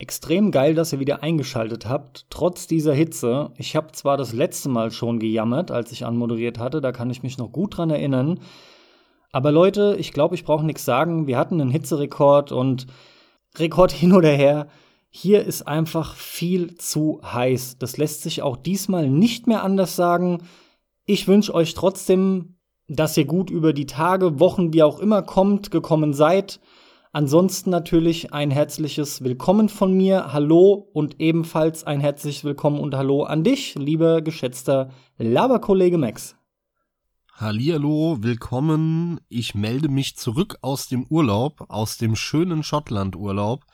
Extrem geil, dass ihr wieder eingeschaltet habt, trotz dieser Hitze. Ich habe zwar das letzte Mal schon gejammert, als ich anmoderiert hatte, da kann ich mich noch gut dran erinnern. Aber Leute, ich glaube, ich brauche nichts sagen. Wir hatten einen Hitzerekord und Rekord hin oder her. Hier ist einfach viel zu heiß. Das lässt sich auch diesmal nicht mehr anders sagen. Ich wünsche euch trotzdem, dass ihr gut über die Tage, Wochen, wie auch immer kommt, gekommen seid. Ansonsten natürlich ein herzliches Willkommen von mir, Hallo und ebenfalls ein herzliches Willkommen und Hallo an dich, lieber geschätzter Laberkollege Max. Hallihallo, willkommen. Ich melde mich zurück aus dem Urlaub, aus dem schönen Schottland-Urlaub.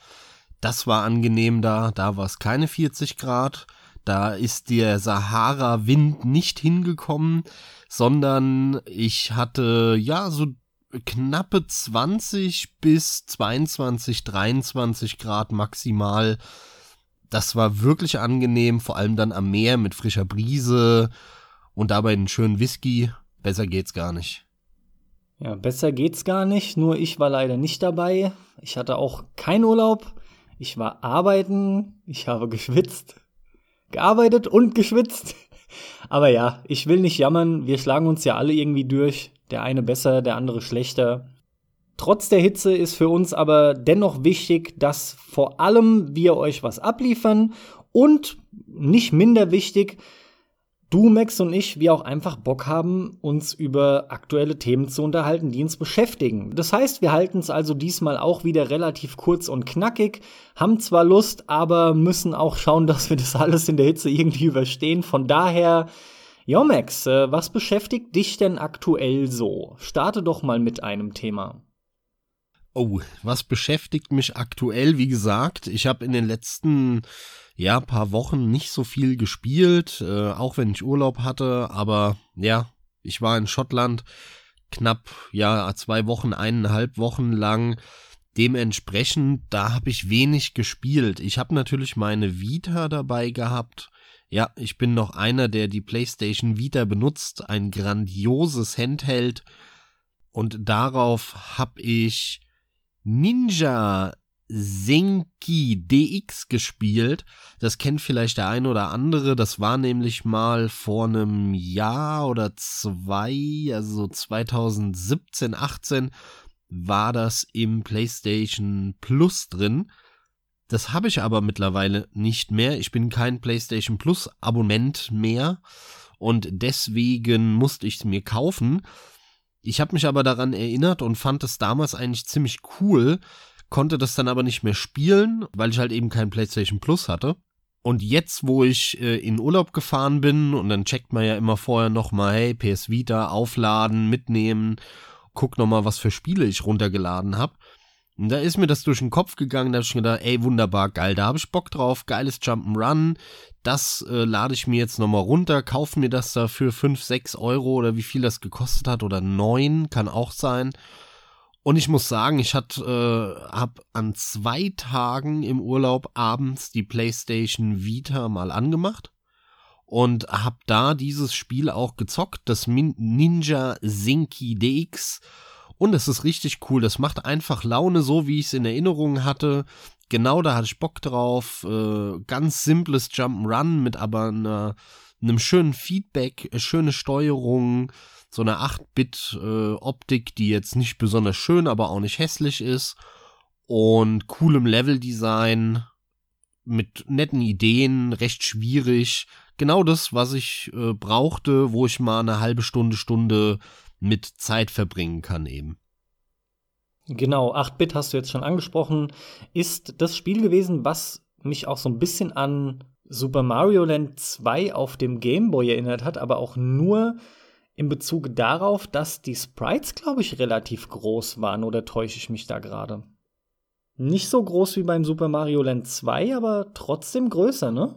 Das war angenehm da, da war es keine 40 Grad, da ist der Sahara-Wind nicht hingekommen, sondern ich hatte ja so knappe 20 bis 22, 23 Grad maximal. Das war wirklich angenehm, vor allem dann am Meer mit frischer Brise und dabei einen schönen Whisky. Besser geht's gar nicht. Ja, besser geht's gar nicht, nur ich war leider nicht dabei. Ich hatte auch keinen Urlaub. Ich war arbeiten, ich habe geschwitzt, gearbeitet und geschwitzt. Aber ja, ich will nicht jammern, wir schlagen uns ja alle irgendwie durch der eine besser, der andere schlechter. Trotz der Hitze ist für uns aber dennoch wichtig, dass vor allem wir euch was abliefern und nicht minder wichtig, du, Max und ich, wir auch einfach Bock haben, uns über aktuelle Themen zu unterhalten, die uns beschäftigen. Das heißt, wir halten es also diesmal auch wieder relativ kurz und knackig, haben zwar Lust, aber müssen auch schauen, dass wir das alles in der Hitze irgendwie überstehen. Von daher Jo, Max, äh, was beschäftigt dich denn aktuell so? Starte doch mal mit einem Thema. Oh, was beschäftigt mich aktuell? Wie gesagt, ich habe in den letzten ja paar Wochen nicht so viel gespielt, äh, auch wenn ich Urlaub hatte. Aber ja, ich war in Schottland knapp ja zwei Wochen, eineinhalb Wochen lang. Dementsprechend, da habe ich wenig gespielt. Ich habe natürlich meine Vita dabei gehabt ja, ich bin noch einer, der die PlayStation Vita benutzt, ein grandioses Handheld. Und darauf habe ich Ninja Senki DX gespielt. Das kennt vielleicht der ein oder andere. Das war nämlich mal vor einem Jahr oder zwei, also 2017, 18, war das im PlayStation Plus drin. Das habe ich aber mittlerweile nicht mehr. Ich bin kein PlayStation Plus Abonnent mehr und deswegen musste ich es mir kaufen. Ich habe mich aber daran erinnert und fand es damals eigentlich ziemlich cool, konnte das dann aber nicht mehr spielen, weil ich halt eben kein PlayStation Plus hatte. Und jetzt, wo ich äh, in Urlaub gefahren bin und dann checkt man ja immer vorher nochmal, hey, PS Vita aufladen, mitnehmen, guck nochmal, was für Spiele ich runtergeladen habe. Und da ist mir das durch den Kopf gegangen, da habe ich mir gedacht, ey, wunderbar, geil, da habe ich Bock drauf, geiles Jump'n'Run, das äh, lade ich mir jetzt nochmal runter, kaufe mir das da für 5, 6 Euro oder wie viel das gekostet hat oder 9, kann auch sein. Und ich muss sagen, ich hat, äh, hab an zwei Tagen im Urlaub abends die PlayStation Vita mal angemacht und hab da dieses Spiel auch gezockt, das Min Ninja Zinky DX und es ist richtig cool. Das macht einfach Laune, so wie ich es in Erinnerung hatte. Genau da hatte ich Bock drauf. Äh, ganz simples Jump'n'Run mit aber einer, einem schönen Feedback, äh, schöne Steuerung, so eine 8-Bit-Optik, äh, die jetzt nicht besonders schön, aber auch nicht hässlich ist. Und coolem Leveldesign mit netten Ideen, recht schwierig. Genau das, was ich äh, brauchte, wo ich mal eine halbe Stunde, Stunde mit Zeit verbringen kann eben. Genau, 8-Bit hast du jetzt schon angesprochen, ist das Spiel gewesen, was mich auch so ein bisschen an Super Mario Land 2 auf dem Game Boy erinnert hat, aber auch nur in Bezug darauf, dass die Sprites, glaube ich, relativ groß waren, oder täusche ich mich da gerade? Nicht so groß wie beim Super Mario Land 2, aber trotzdem größer, ne?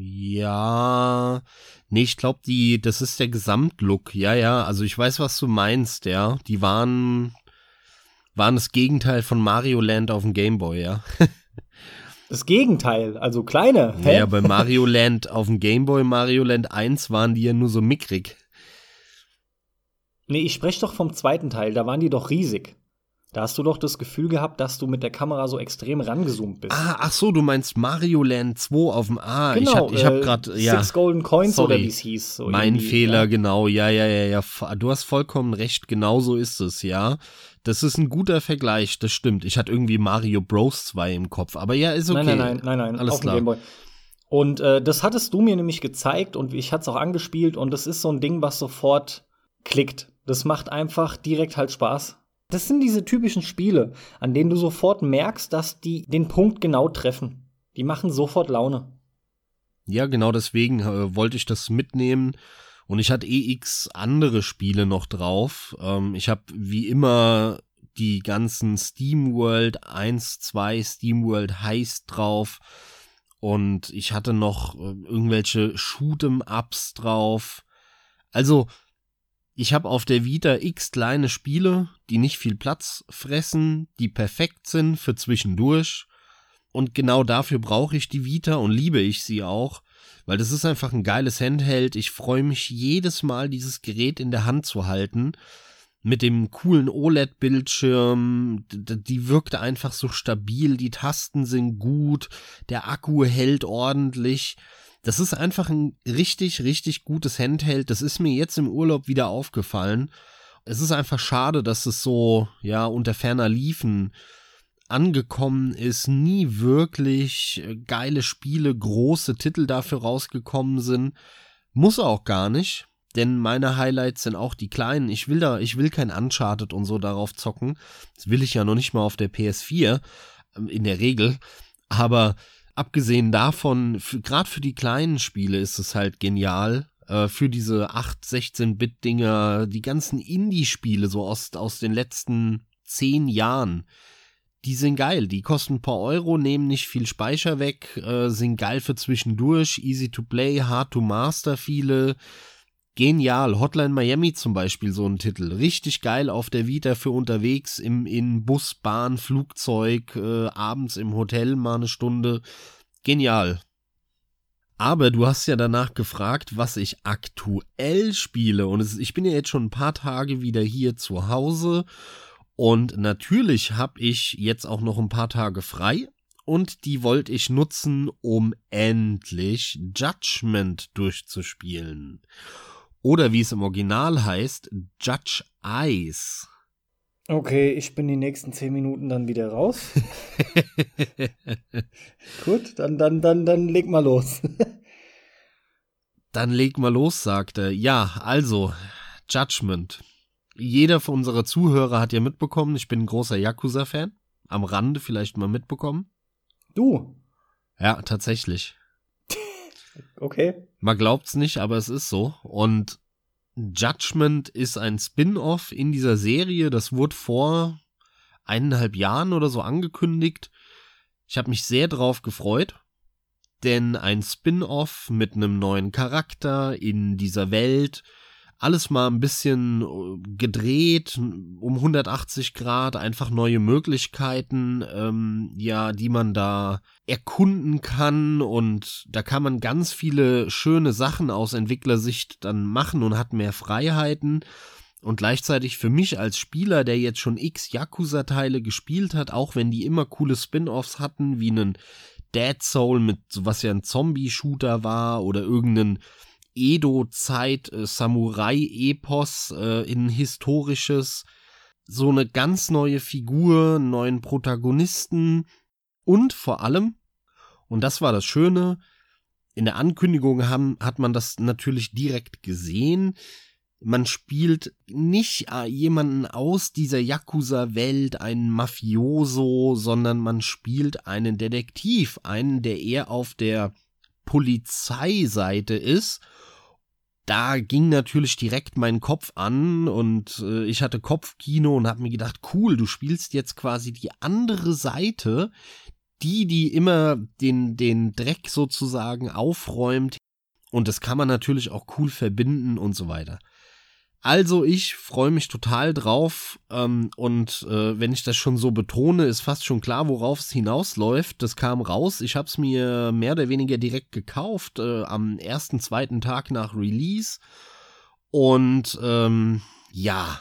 Ja, nee, ich glaube, die, das ist der Gesamtlook. Ja, ja, also ich weiß, was du meinst, ja. Die waren, waren das Gegenteil von Mario Land auf dem Gameboy, ja. Das Gegenteil, also kleine. Hä? Ja, bei Mario Land auf dem Gameboy, Mario Land 1 waren die ja nur so mickrig. Nee, ich spreche doch vom zweiten Teil, da waren die doch riesig. Da hast du doch das Gefühl gehabt, dass du mit der Kamera so extrem rangezoomt bist. Ah, ach so, du meinst Mario Land 2 auf dem A. genau, ich hab, ich hab äh, grad, ja. Six Golden Coins Sorry. oder wie es hieß. So Mein Fehler, Ja. genau. Ja, ja, ja, ja. Du hast vollkommen recht. Genau so ist es, ja. Das ist ein guter Vergleich, das stimmt. Ich hatte irgendwie Mario Bros 2 im Kopf. Aber ja, ist okay. Nein, nein, nein, nein, nein, Alles auf dem klar. Gameboy. Und äh, das hattest du mir nämlich gezeigt und ich hatte es auch angespielt und das ist so ein Ding, was sofort klickt. Das macht einfach direkt halt Spaß. Das sind diese typischen Spiele, an denen du sofort merkst, dass die den Punkt genau treffen. Die machen sofort Laune. Ja, genau deswegen äh, wollte ich das mitnehmen. Und ich hatte eh x andere Spiele noch drauf. Ähm, ich habe wie immer die ganzen SteamWorld 1, 2, SteamWorld Heist drauf. Und ich hatte noch äh, irgendwelche Shoot'em-Ups drauf. Also, ich habe auf der Vita x kleine Spiele, die nicht viel Platz fressen, die perfekt sind für zwischendurch. Und genau dafür brauche ich die Vita und liebe ich sie auch, weil das ist einfach ein geiles Handheld. Ich freue mich jedes Mal, dieses Gerät in der Hand zu halten. Mit dem coolen OLED-Bildschirm. Die wirkt einfach so stabil, die Tasten sind gut, der Akku hält ordentlich. Das ist einfach ein richtig, richtig gutes Handheld. Das ist mir jetzt im Urlaub wieder aufgefallen. Es ist einfach schade, dass es so, ja, unter ferner Liefen angekommen ist, nie wirklich äh, geile Spiele, große Titel dafür rausgekommen sind. Muss auch gar nicht, denn meine Highlights sind auch die kleinen. Ich will da, ich will kein Uncharted und so darauf zocken. Das will ich ja noch nicht mal auf der PS4, ähm, in der Regel. Aber abgesehen davon, gerade für die kleinen Spiele ist es halt genial. Äh, für diese 8, 16-Bit-Dinger, die ganzen Indie-Spiele so aus, aus den letzten zehn Jahren die sind geil. Die kosten ein paar Euro, nehmen nicht viel Speicher weg, äh, sind geil für zwischendurch, easy to play, hard to master viele. Genial. Hotline Miami zum Beispiel, so ein Titel. Richtig geil auf der Vita für unterwegs, im, in Bus, Bahn, Flugzeug, äh, abends im Hotel mal eine Stunde. Genial. Aber du hast ja danach gefragt, was ich aktuell spiele. Und es, ich bin ja jetzt schon ein paar Tage wieder hier zu Hause. Und natürlich habe ich jetzt auch noch ein paar Tage frei und die wollte ich nutzen, um endlich Judgment durchzuspielen. Oder wie es im Original heißt, Judge Eyes. Okay, ich bin die nächsten zehn Minuten dann wieder raus. Gut, dann, dann, dann, dann leg mal los. Dann leg mal los, sagte. Ja, also, Judgment. Jeder von unserer Zuhörer hat ja mitbekommen, ich bin ein großer Yakuza-Fan. Am Rande vielleicht mal mitbekommen. Du. Ja, tatsächlich. Okay. Man glaubt's nicht, aber es ist so. Und Judgment ist ein Spin-off in dieser Serie. Das wurde vor eineinhalb Jahren oder so angekündigt. Ich habe mich sehr drauf gefreut, denn ein Spin-off mit einem neuen Charakter in dieser Welt, alles mal ein bisschen äh, gedreht, um 180 Grad, einfach neue Möglichkeiten, ähm, ja, die man da erkunden kann und da kann man ganz viele schöne Sachen aus Entwicklersicht dann machen und hat mehr Freiheiten. Und gleichzeitig für mich als Spieler, der jetzt schon x Yakuza-Teile gespielt hat, auch wenn die immer coole Spin-offs hatten, wie einen Dead Soul mit, was ja ein Zombie-Shooter war, oder irgendeinen Edo-Zeit äh, Samurai-Epos äh, in historisches, so eine ganz neue Figur, neuen Protagonisten und vor allem, und das war das Schöne, in der Ankündigung haben, hat man das natürlich direkt gesehen. Man spielt nicht äh, jemanden aus dieser Yakuza-Welt, einen Mafioso, sondern man spielt einen Detektiv, einen, der eher auf der Polizeiseite ist. Da ging natürlich direkt mein Kopf an und äh, ich hatte Kopfkino und habe mir gedacht, cool, du spielst jetzt quasi die andere Seite, die, die immer den, den Dreck sozusagen aufräumt. Und das kann man natürlich auch cool verbinden und so weiter. Also ich freue mich total drauf ähm, und äh, wenn ich das schon so betone, ist fast schon klar, worauf es hinausläuft. Das kam raus. Ich habe es mir mehr oder weniger direkt gekauft äh, am ersten, zweiten Tag nach Release und ähm, ja,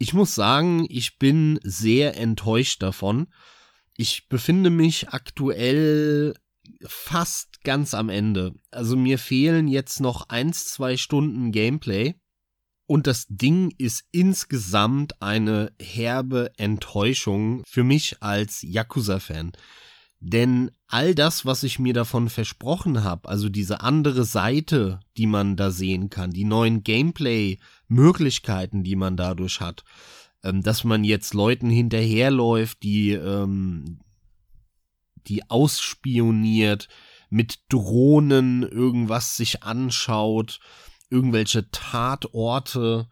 Ich muss sagen, ich bin sehr enttäuscht davon. Ich befinde mich aktuell fast ganz am Ende. Also mir fehlen jetzt noch eins, zwei Stunden Gameplay. Und das Ding ist insgesamt eine herbe Enttäuschung für mich als Yakuza-Fan. Denn all das, was ich mir davon versprochen habe, also diese andere Seite, die man da sehen kann, die neuen Gameplay-Möglichkeiten, die man dadurch hat, ähm, dass man jetzt Leuten hinterherläuft, die, ähm, die ausspioniert, mit Drohnen irgendwas sich anschaut, irgendwelche Tatorte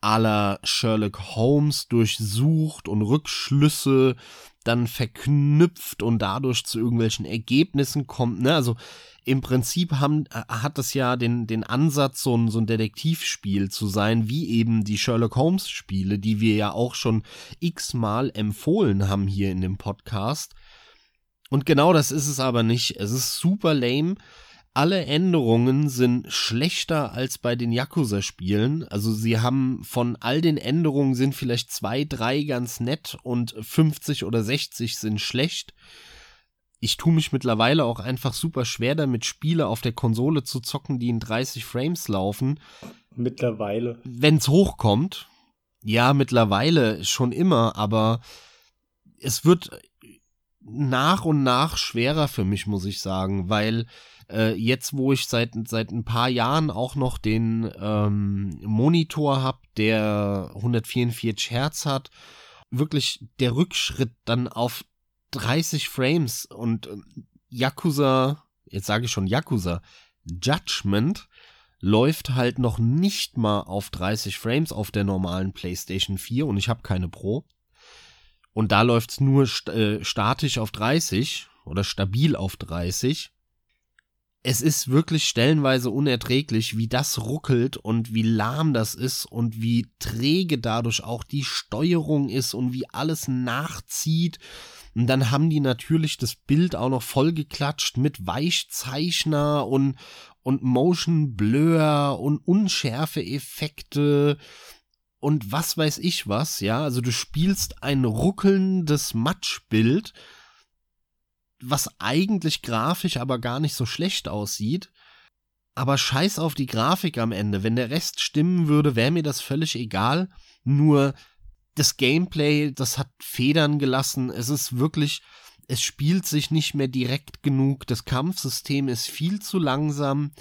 aller Sherlock Holmes durchsucht und Rückschlüsse dann verknüpft und dadurch zu irgendwelchen Ergebnissen kommt. Ne? Also im Prinzip haben, äh, hat das ja den, den Ansatz, so ein, so ein Detektivspiel zu sein, wie eben die Sherlock Holmes Spiele, die wir ja auch schon x-mal empfohlen haben hier in dem Podcast. Und genau das ist es aber nicht. Es ist super lame alle Änderungen sind schlechter als bei den Yakuza-Spielen. Also sie haben von all den Änderungen sind vielleicht zwei, drei ganz nett und 50 oder 60 sind schlecht. Ich tue mich mittlerweile auch einfach super schwer damit, Spiele auf der Konsole zu zocken, die in 30 Frames laufen. Mittlerweile. Wenn's hochkommt. Ja, mittlerweile schon immer, aber es wird nach und nach schwerer für mich, muss ich sagen, weil äh, jetzt, wo ich seit, seit ein paar Jahren auch noch den ähm, Monitor habe, der 144 Hertz hat, wirklich der Rückschritt dann auf 30 Frames und äh, Yakuza, jetzt sage ich schon Yakuza, Judgment läuft halt noch nicht mal auf 30 Frames auf der normalen PlayStation 4 und ich habe keine Pro. Und da läuft's nur st äh, statisch auf 30 oder stabil auf 30 es ist wirklich stellenweise unerträglich, wie das ruckelt und wie lahm das ist und wie träge dadurch auch die Steuerung ist und wie alles nachzieht. Und dann haben die natürlich das Bild auch noch vollgeklatscht mit Weichzeichner und, und Motion Blur und Unschärfe-Effekte und was weiß ich was, ja. Also du spielst ein ruckelndes Matschbild was eigentlich grafisch aber gar nicht so schlecht aussieht. Aber scheiß auf die Grafik am Ende. Wenn der Rest stimmen würde, wäre mir das völlig egal. Nur das Gameplay, das hat Federn gelassen. Es ist wirklich, es spielt sich nicht mehr direkt genug. Das Kampfsystem ist viel zu langsam.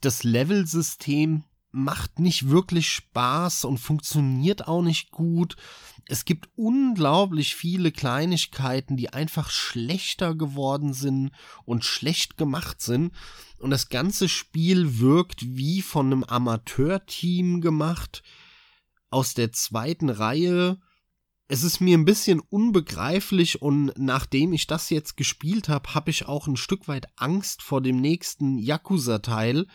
Das Levelsystem macht nicht wirklich Spaß und funktioniert auch nicht gut. Es gibt unglaublich viele Kleinigkeiten, die einfach schlechter geworden sind und schlecht gemacht sind. Und das ganze Spiel wirkt wie von einem Amateurteam gemacht aus der zweiten Reihe. Es ist mir ein bisschen unbegreiflich und nachdem ich das jetzt gespielt habe, habe ich auch ein Stück weit Angst vor dem nächsten Yakuza-Teil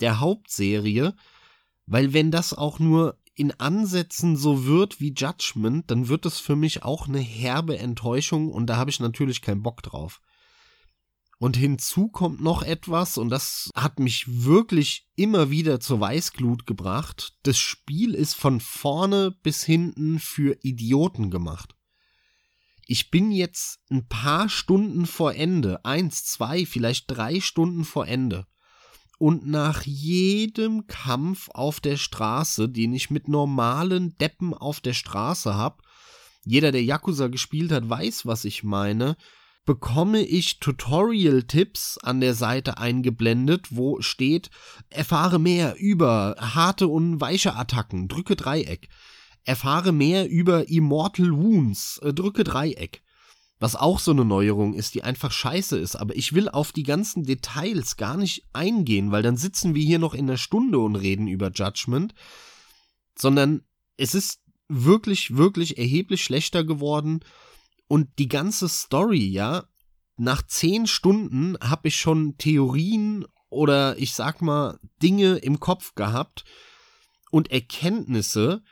der Hauptserie, weil wenn das auch nur in Ansätzen so wird wie Judgment, dann wird es für mich auch eine herbe Enttäuschung und da habe ich natürlich keinen Bock drauf. Und hinzu kommt noch etwas, und das hat mich wirklich immer wieder zur Weißglut gebracht. Das Spiel ist von vorne bis hinten für Idioten gemacht. Ich bin jetzt ein paar Stunden vor Ende, eins, zwei, vielleicht drei Stunden vor Ende und nach jedem Kampf auf der Straße, den ich mit normalen Deppen auf der Straße hab, jeder, der Yakuza gespielt hat, weiß, was ich meine, bekomme ich Tutorial-Tipps an der Seite eingeblendet, wo steht, erfahre mehr über harte und weiche Attacken, drücke Dreieck. Erfahre mehr über Immortal Wounds, äh, drücke Dreieck. Was auch so eine Neuerung ist, die einfach scheiße ist. Aber ich will auf die ganzen Details gar nicht eingehen, weil dann sitzen wir hier noch in einer Stunde und reden über Judgment. Sondern es ist wirklich, wirklich erheblich schlechter geworden. Und die ganze Story, ja, nach zehn Stunden habe ich schon Theorien oder ich sag mal Dinge im Kopf gehabt und Erkenntnisse,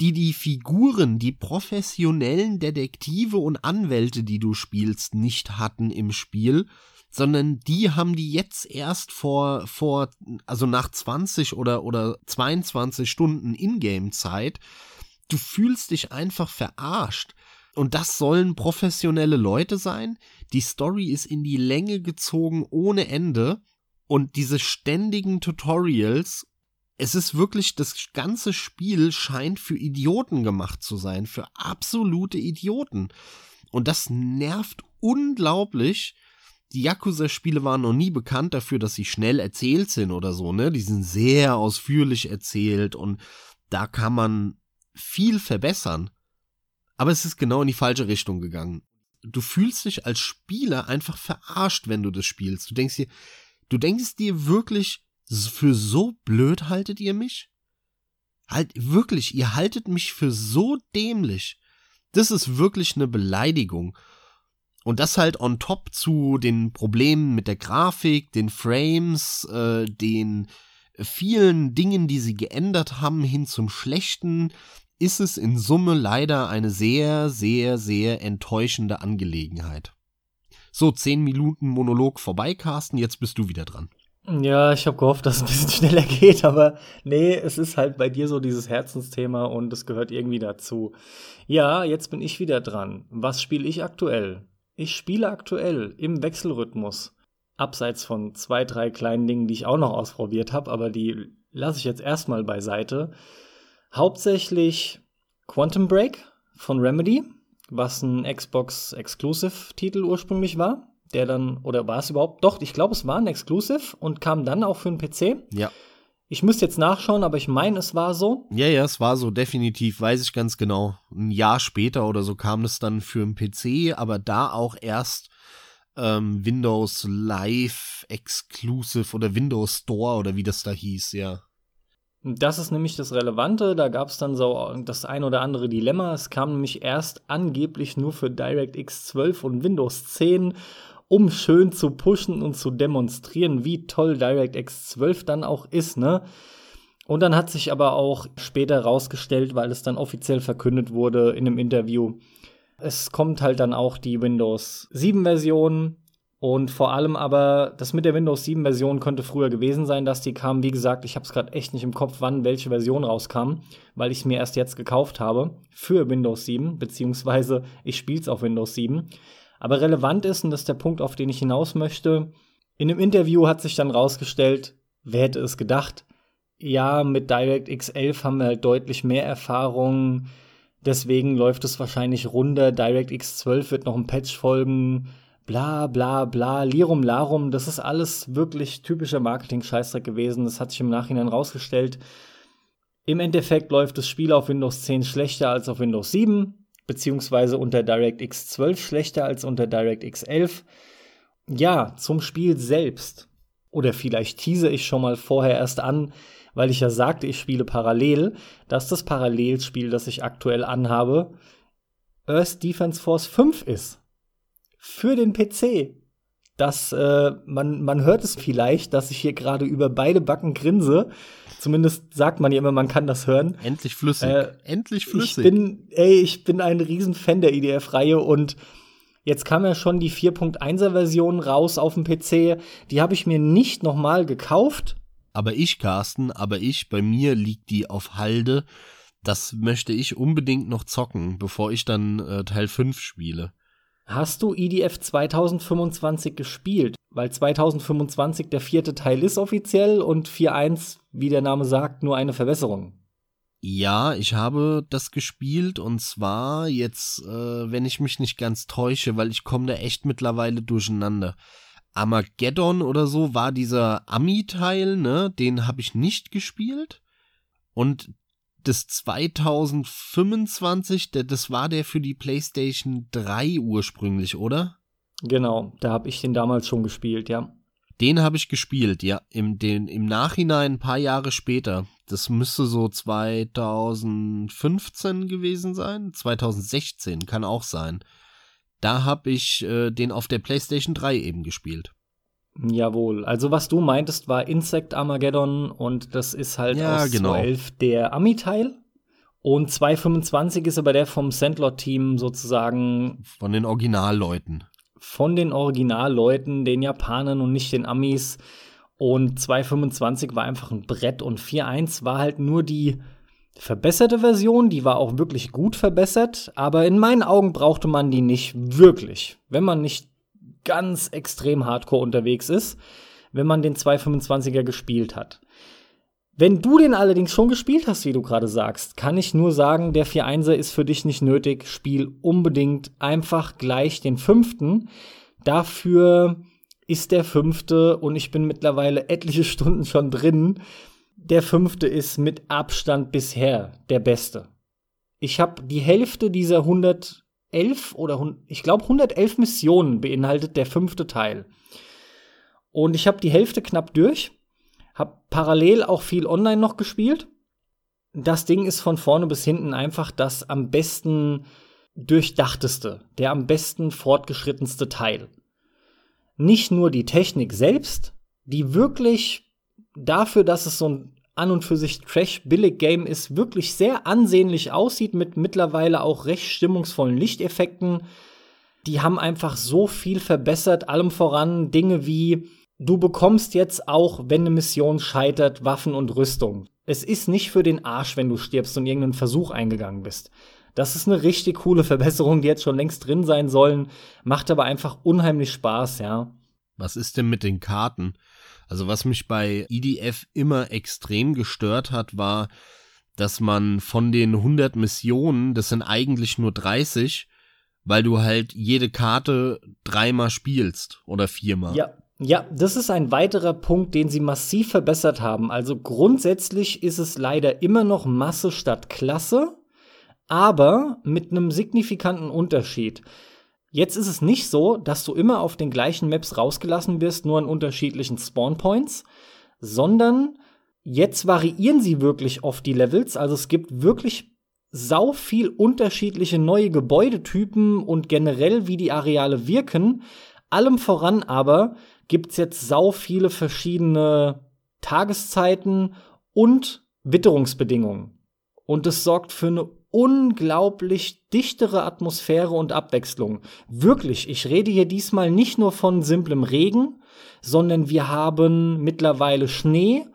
die die Figuren, die professionellen Detektive und Anwälte, die du spielst, nicht hatten im Spiel, sondern die haben die jetzt erst vor, vor, also nach 20 oder, oder 22 Stunden Ingame-Zeit du fühlst dich einfach verarscht. Und das sollen professionelle Leute sein. Die Story ist in die Länge gezogen ohne Ende. Und diese ständigen Tutorials, es ist wirklich, das ganze Spiel scheint für Idioten gemacht zu sein, für absolute Idioten. Und das nervt unglaublich. Die Yakuza-Spiele waren noch nie bekannt dafür, dass sie schnell erzählt sind oder so, ne? Die sind sehr ausführlich erzählt und da kann man viel verbessern. Aber es ist genau in die falsche Richtung gegangen. Du fühlst dich als Spieler einfach verarscht, wenn du das spielst. Du denkst dir, du denkst dir wirklich, für so blöd haltet ihr mich? Halt, wirklich, ihr haltet mich für so dämlich. Das ist wirklich eine Beleidigung. Und das halt on top zu den Problemen mit der Grafik, den Frames, äh, den vielen Dingen, die sie geändert haben, hin zum Schlechten, ist es in Summe leider eine sehr, sehr, sehr enttäuschende Angelegenheit. So, zehn Minuten Monolog vorbei, Carsten, jetzt bist du wieder dran. Ja, ich habe gehofft, dass es ein bisschen schneller geht, aber nee, es ist halt bei dir so dieses Herzensthema und es gehört irgendwie dazu. Ja, jetzt bin ich wieder dran. Was spiele ich aktuell? Ich spiele aktuell im Wechselrhythmus abseits von zwei, drei kleinen Dingen, die ich auch noch ausprobiert habe, aber die lasse ich jetzt erstmal beiseite. Hauptsächlich Quantum Break von Remedy, was ein Xbox Exclusive Titel ursprünglich war, der dann oder war es überhaupt? Doch, ich glaube, es war ein Exclusive und kam dann auch für den PC. Ja. Ich müsste jetzt nachschauen, aber ich meine, es war so. Ja, ja, es war so, definitiv, weiß ich ganz genau. Ein Jahr später oder so kam es dann für den PC, aber da auch erst ähm, Windows Live Exclusive oder Windows Store oder wie das da hieß, ja. Das ist nämlich das Relevante. Da gab es dann so das ein oder andere Dilemma. Es kam nämlich erst angeblich nur für DirectX 12 und Windows 10, um schön zu pushen und zu demonstrieren, wie toll DirectX 12 dann auch ist, ne? Und dann hat sich aber auch später rausgestellt, weil es dann offiziell verkündet wurde in einem Interview, es kommt halt dann auch die Windows 7 Version und vor allem aber das mit der Windows 7 Version könnte früher gewesen sein, dass die kam. Wie gesagt, ich habe es gerade echt nicht im Kopf, wann welche Version rauskam, weil ich es mir erst jetzt gekauft habe für Windows 7, beziehungsweise ich spiele es auf Windows 7. Aber relevant ist, und das ist der Punkt, auf den ich hinaus möchte, in einem Interview hat sich dann rausgestellt, wer hätte es gedacht, ja, mit DirectX 11 haben wir halt deutlich mehr Erfahrung Deswegen läuft es wahrscheinlich runter. DirectX 12 wird noch ein Patch folgen. Bla bla bla, Lirum Larum. Das ist alles wirklich typischer Marketing-Scheißdreck gewesen. Das hat sich im Nachhinein rausgestellt. Im Endeffekt läuft das Spiel auf Windows 10 schlechter als auf Windows 7, beziehungsweise unter DirectX 12 schlechter als unter DirectX 11. Ja, zum Spiel selbst. Oder vielleicht tease ich schon mal vorher erst an weil ich ja sagte, ich spiele parallel, dass das Parallelspiel, das ich aktuell anhabe, Earth Defense Force 5 ist. Für den PC. Das, äh, man, man hört es vielleicht, dass ich hier gerade über beide Backen grinse. Zumindest sagt man ja immer, man kann das hören. Endlich flüssig. Äh, Endlich flüssig. Ich bin, ey, ich bin ein Riesenfan der IDF-Reihe und Jetzt kam ja schon die 4.1er Version raus auf dem PC. Die habe ich mir nicht nochmal gekauft, aber ich, Carsten, aber ich, bei mir liegt die auf Halde. Das möchte ich unbedingt noch zocken, bevor ich dann äh, Teil 5 spiele. Hast du IDF 2025 gespielt? Weil 2025 der vierte Teil ist offiziell und 4.1, wie der Name sagt, nur eine Verbesserung. Ja, ich habe das gespielt und zwar jetzt, äh, wenn ich mich nicht ganz täusche, weil ich komme da echt mittlerweile durcheinander. Armageddon oder so war dieser Ami-Teil, ne? Den habe ich nicht gespielt. Und das 2025, das war der für die PlayStation 3 ursprünglich, oder? Genau, da habe ich den damals schon gespielt, ja. Den habe ich gespielt, ja, im, den, im Nachhinein ein paar Jahre später. Das müsste so 2015 gewesen sein. 2016 kann auch sein. Da habe ich äh, den auf der PlayStation 3 eben gespielt. Jawohl. Also was du meintest, war Insect Armageddon und das ist halt ja, aus genau. 211 der Ami-Teil. Und 225 ist aber der vom Sandlot-Team sozusagen. Von den Originalleuten. Von den Originalleuten, den Japanern und nicht den Amis. Und 225 war einfach ein Brett und 4.1 war halt nur die verbesserte Version, die war auch wirklich gut verbessert, aber in meinen Augen brauchte man die nicht wirklich, wenn man nicht ganz extrem hardcore unterwegs ist, wenn man den 225er gespielt hat. Wenn du den allerdings schon gespielt hast, wie du gerade sagst, kann ich nur sagen, der 4.1er ist für dich nicht nötig. Spiel unbedingt einfach gleich den fünften. Dafür ist der fünfte und ich bin mittlerweile etliche Stunden schon drin. Der fünfte ist mit Abstand bisher der beste. Ich habe die Hälfte dieser 111 oder ich glaube 111 Missionen beinhaltet der fünfte Teil. Und ich habe die Hälfte knapp durch hab parallel auch viel online noch gespielt. Das Ding ist von vorne bis hinten einfach das am besten durchdachteste, der am besten fortgeschrittenste Teil. Nicht nur die Technik selbst, die wirklich dafür, dass es so ein an und für sich Trash-Billig-Game ist, wirklich sehr ansehnlich aussieht mit mittlerweile auch recht stimmungsvollen Lichteffekten. Die haben einfach so viel verbessert, allem voran Dinge wie Du bekommst jetzt auch, wenn eine Mission scheitert, Waffen und Rüstung. Es ist nicht für den Arsch, wenn du stirbst und irgendeinen Versuch eingegangen bist. Das ist eine richtig coole Verbesserung, die jetzt schon längst drin sein sollen, macht aber einfach unheimlich Spaß, ja. Was ist denn mit den Karten? Also was mich bei EDF immer extrem gestört hat, war, dass man von den 100 Missionen, das sind eigentlich nur 30, weil du halt jede Karte dreimal spielst oder viermal. Ja, ja, das ist ein weiterer Punkt, den sie massiv verbessert haben. Also grundsätzlich ist es leider immer noch Masse statt Klasse, aber mit einem signifikanten Unterschied. Jetzt ist es nicht so, dass du immer auf den gleichen Maps rausgelassen wirst, nur an unterschiedlichen Spawnpoints, sondern jetzt variieren sie wirklich oft die Levels. Also es gibt wirklich sau viel unterschiedliche neue Gebäudetypen und generell wie die Areale wirken. Allem voran aber gibt's jetzt sau viele verschiedene Tageszeiten und Witterungsbedingungen. Und es sorgt für eine unglaublich dichtere Atmosphäre und Abwechslung. Wirklich, ich rede hier diesmal nicht nur von simplem Regen, sondern wir haben mittlerweile Schnee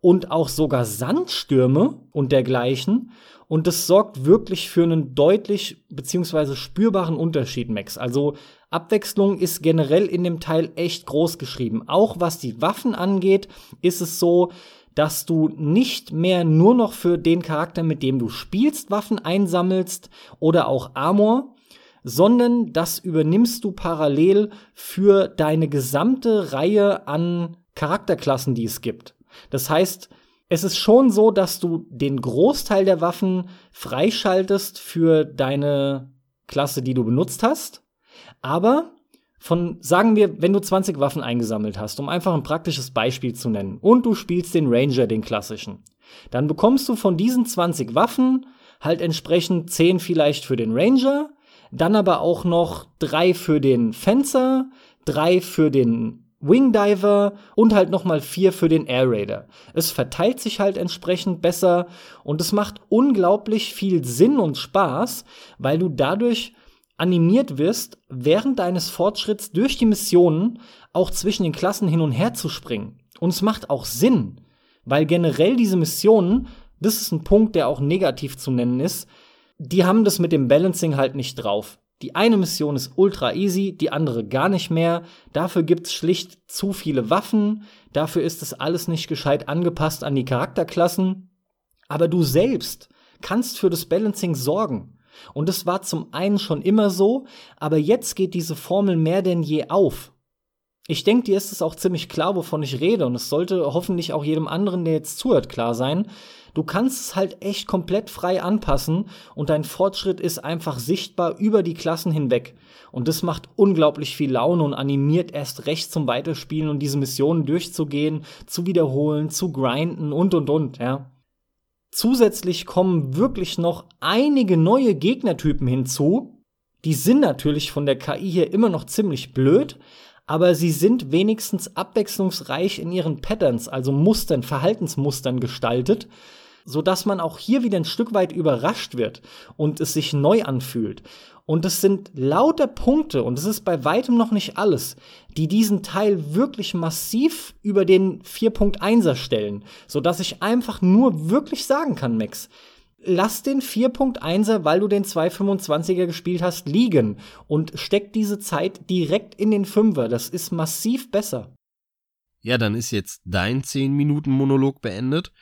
und auch sogar Sandstürme und dergleichen. Und das sorgt wirklich für einen deutlich beziehungsweise spürbaren Unterschied, Max. Also Abwechslung ist generell in dem Teil echt groß geschrieben. Auch was die Waffen angeht, ist es so, dass du nicht mehr nur noch für den Charakter, mit dem du spielst, Waffen einsammelst oder auch Armor, sondern das übernimmst du parallel für deine gesamte Reihe an Charakterklassen, die es gibt. Das heißt, es ist schon so, dass du den Großteil der Waffen freischaltest für deine Klasse, die du benutzt hast. Aber von, sagen wir, wenn du 20 Waffen eingesammelt hast, um einfach ein praktisches Beispiel zu nennen, und du spielst den Ranger, den klassischen, dann bekommst du von diesen 20 Waffen halt entsprechend 10 vielleicht für den Ranger, dann aber auch noch drei für den Fencer, drei für den Wingdiver und halt nochmal vier für den Air Raider. Es verteilt sich halt entsprechend besser und es macht unglaublich viel Sinn und Spaß, weil du dadurch animiert wirst, während deines Fortschritts durch die Missionen auch zwischen den Klassen hin und her zu springen. Und es macht auch Sinn, weil generell diese Missionen, das ist ein Punkt, der auch negativ zu nennen ist, die haben das mit dem Balancing halt nicht drauf. Die eine Mission ist ultra easy, die andere gar nicht mehr. Dafür gibt's schlicht zu viele Waffen. Dafür ist das alles nicht gescheit angepasst an die Charakterklassen. Aber du selbst kannst für das Balancing sorgen. Und es war zum einen schon immer so, aber jetzt geht diese Formel mehr denn je auf. Ich denke, dir ist es auch ziemlich klar, wovon ich rede, und es sollte hoffentlich auch jedem anderen, der jetzt zuhört, klar sein. Du kannst es halt echt komplett frei anpassen und dein Fortschritt ist einfach sichtbar über die Klassen hinweg. Und das macht unglaublich viel Laune und animiert erst recht zum Weiterspielen und diese Missionen durchzugehen, zu wiederholen, zu grinden und und und, ja. Zusätzlich kommen wirklich noch einige neue Gegnertypen hinzu. Die sind natürlich von der KI hier immer noch ziemlich blöd, aber sie sind wenigstens abwechslungsreich in ihren Patterns, also Mustern, Verhaltensmustern gestaltet so dass man auch hier wieder ein Stück weit überrascht wird und es sich neu anfühlt. Und es sind lauter Punkte, und es ist bei weitem noch nicht alles, die diesen Teil wirklich massiv über den 4.1er stellen, so dass ich einfach nur wirklich sagen kann, Max, lass den 4.1er, weil du den 225er gespielt hast, liegen und steck diese Zeit direkt in den 5er. Das ist massiv besser. Ja, dann ist jetzt dein 10 Minuten Monolog beendet.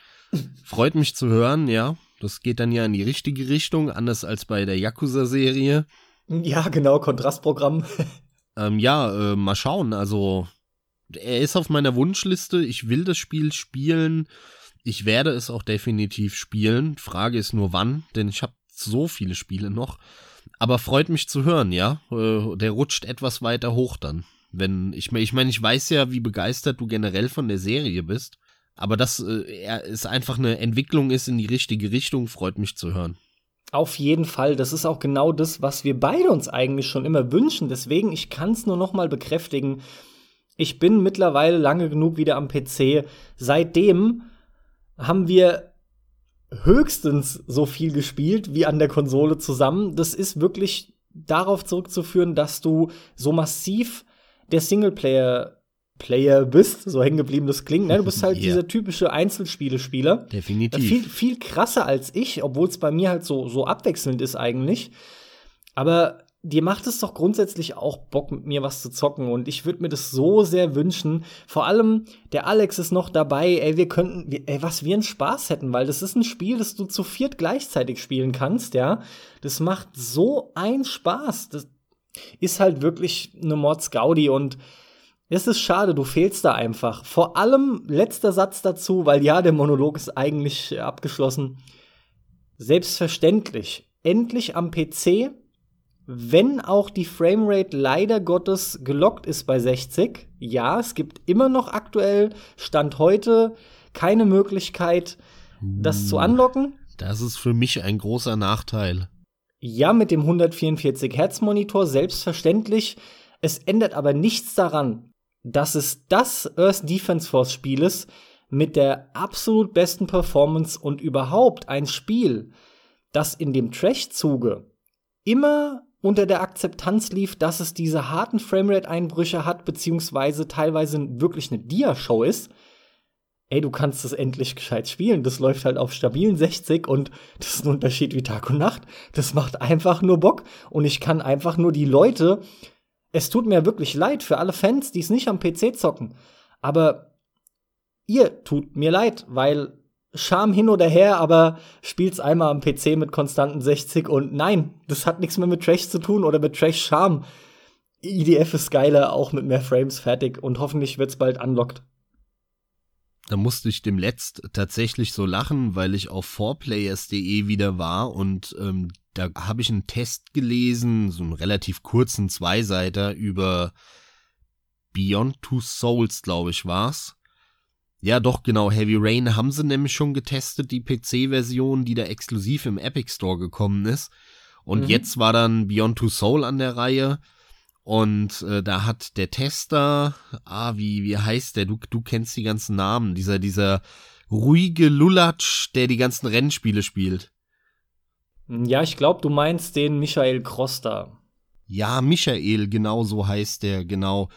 Freut mich zu hören, ja. Das geht dann ja in die richtige Richtung, anders als bei der Yakuza-Serie. Ja, genau, Kontrastprogramm. Ähm, ja, äh, mal schauen. Also, er ist auf meiner Wunschliste. Ich will das Spiel spielen. Ich werde es auch definitiv spielen. Frage ist nur wann, denn ich habe so viele Spiele noch. Aber freut mich zu hören, ja. Äh, der rutscht etwas weiter hoch dann. Wenn ich, ich meine, ich weiß ja, wie begeistert du generell von der Serie bist. Aber dass äh, es einfach eine Entwicklung ist in die richtige Richtung, freut mich zu hören. Auf jeden Fall, das ist auch genau das, was wir beide uns eigentlich schon immer wünschen. Deswegen, ich kann es nur noch mal bekräftigen. Ich bin mittlerweile lange genug wieder am PC. Seitdem haben wir höchstens so viel gespielt wie an der Konsole zusammen. Das ist wirklich darauf zurückzuführen, dass du so massiv der Singleplayer Player bist, so hängen geblieben das klingt. Ne? Du bist halt yeah. dieser typische Einzelspiele-Spieler. Definitiv. Viel, viel krasser als ich, obwohl es bei mir halt so, so abwechselnd ist eigentlich. Aber dir macht es doch grundsätzlich auch Bock, mit mir was zu zocken. Und ich würde mir das so sehr wünschen. Vor allem, der Alex ist noch dabei. Ey, wir könnten, ey, was wir einen Spaß hätten, weil das ist ein Spiel, das du zu viert gleichzeitig spielen kannst, ja. Das macht so einen Spaß. Das ist halt wirklich eine Mordsgaudi und es ist schade, du fehlst da einfach. Vor allem letzter Satz dazu, weil ja, der Monolog ist eigentlich abgeschlossen. Selbstverständlich, endlich am PC, wenn auch die Framerate leider Gottes gelockt ist bei 60. Ja, es gibt immer noch aktuell, Stand heute, keine Möglichkeit, das zu unlocken. Das ist für mich ein großer Nachteil. Ja, mit dem 144 Hertz Monitor selbstverständlich. Es ändert aber nichts daran, dass es das Earth Defense Force Spiel ist mit der absolut besten Performance und überhaupt ein Spiel, das in dem Trash-Zuge immer unter der Akzeptanz lief, dass es diese harten Framerate-Einbrüche hat, beziehungsweise teilweise wirklich eine Dia-Show ist. Ey, du kannst es endlich gescheit spielen. Das läuft halt auf stabilen 60 und das ist ein Unterschied wie Tag und Nacht. Das macht einfach nur Bock und ich kann einfach nur die Leute es tut mir wirklich leid für alle Fans, die es nicht am PC zocken. Aber ihr tut mir leid, weil Scham hin oder her, aber spielt's einmal am PC mit konstanten 60 und nein, das hat nichts mehr mit Trash zu tun oder mit Trash Scham. IDF ist geiler, auch mit mehr Frames fertig und hoffentlich wird's bald unlocked. Da musste ich dem Letzt tatsächlich so lachen, weil ich auf 4players.de wieder war und ähm, da habe ich einen Test gelesen, so einen relativ kurzen Zweiseiter über Beyond Two Souls, glaube ich, war's. Ja, doch, genau. Heavy Rain haben sie nämlich schon getestet, die PC-Version, die da exklusiv im Epic Store gekommen ist. Und mhm. jetzt war dann Beyond Two Soul an der Reihe. Und äh, da hat der Tester, ah, wie, wie heißt der? Du, du kennst die ganzen Namen. Dieser, dieser ruhige Lulatsch, der die ganzen Rennspiele spielt. Ja, ich glaube, du meinst den Michael Kroster. Ja, Michael, genau so heißt der, genau.